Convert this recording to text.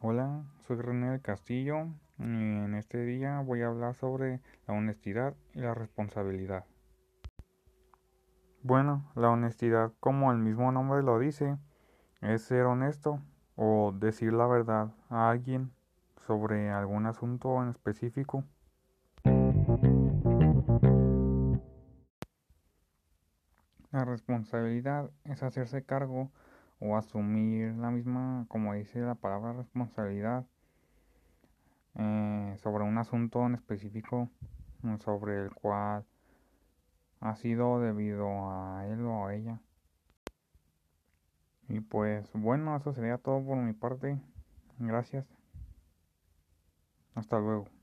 soy René del Castillo y en este día voy a hablar sobre la honestidad y la responsabilidad. Bueno, la honestidad, como el mismo nombre lo dice, es ser honesto o decir la verdad a alguien sobre algún asunto en específico. La responsabilidad es hacerse cargo o asumir la misma, como dice la palabra responsabilidad, eh, sobre un asunto en específico sobre el cual ha sido debido a él o a ella. Y pues bueno, eso sería todo por mi parte. Gracias. Hasta luego.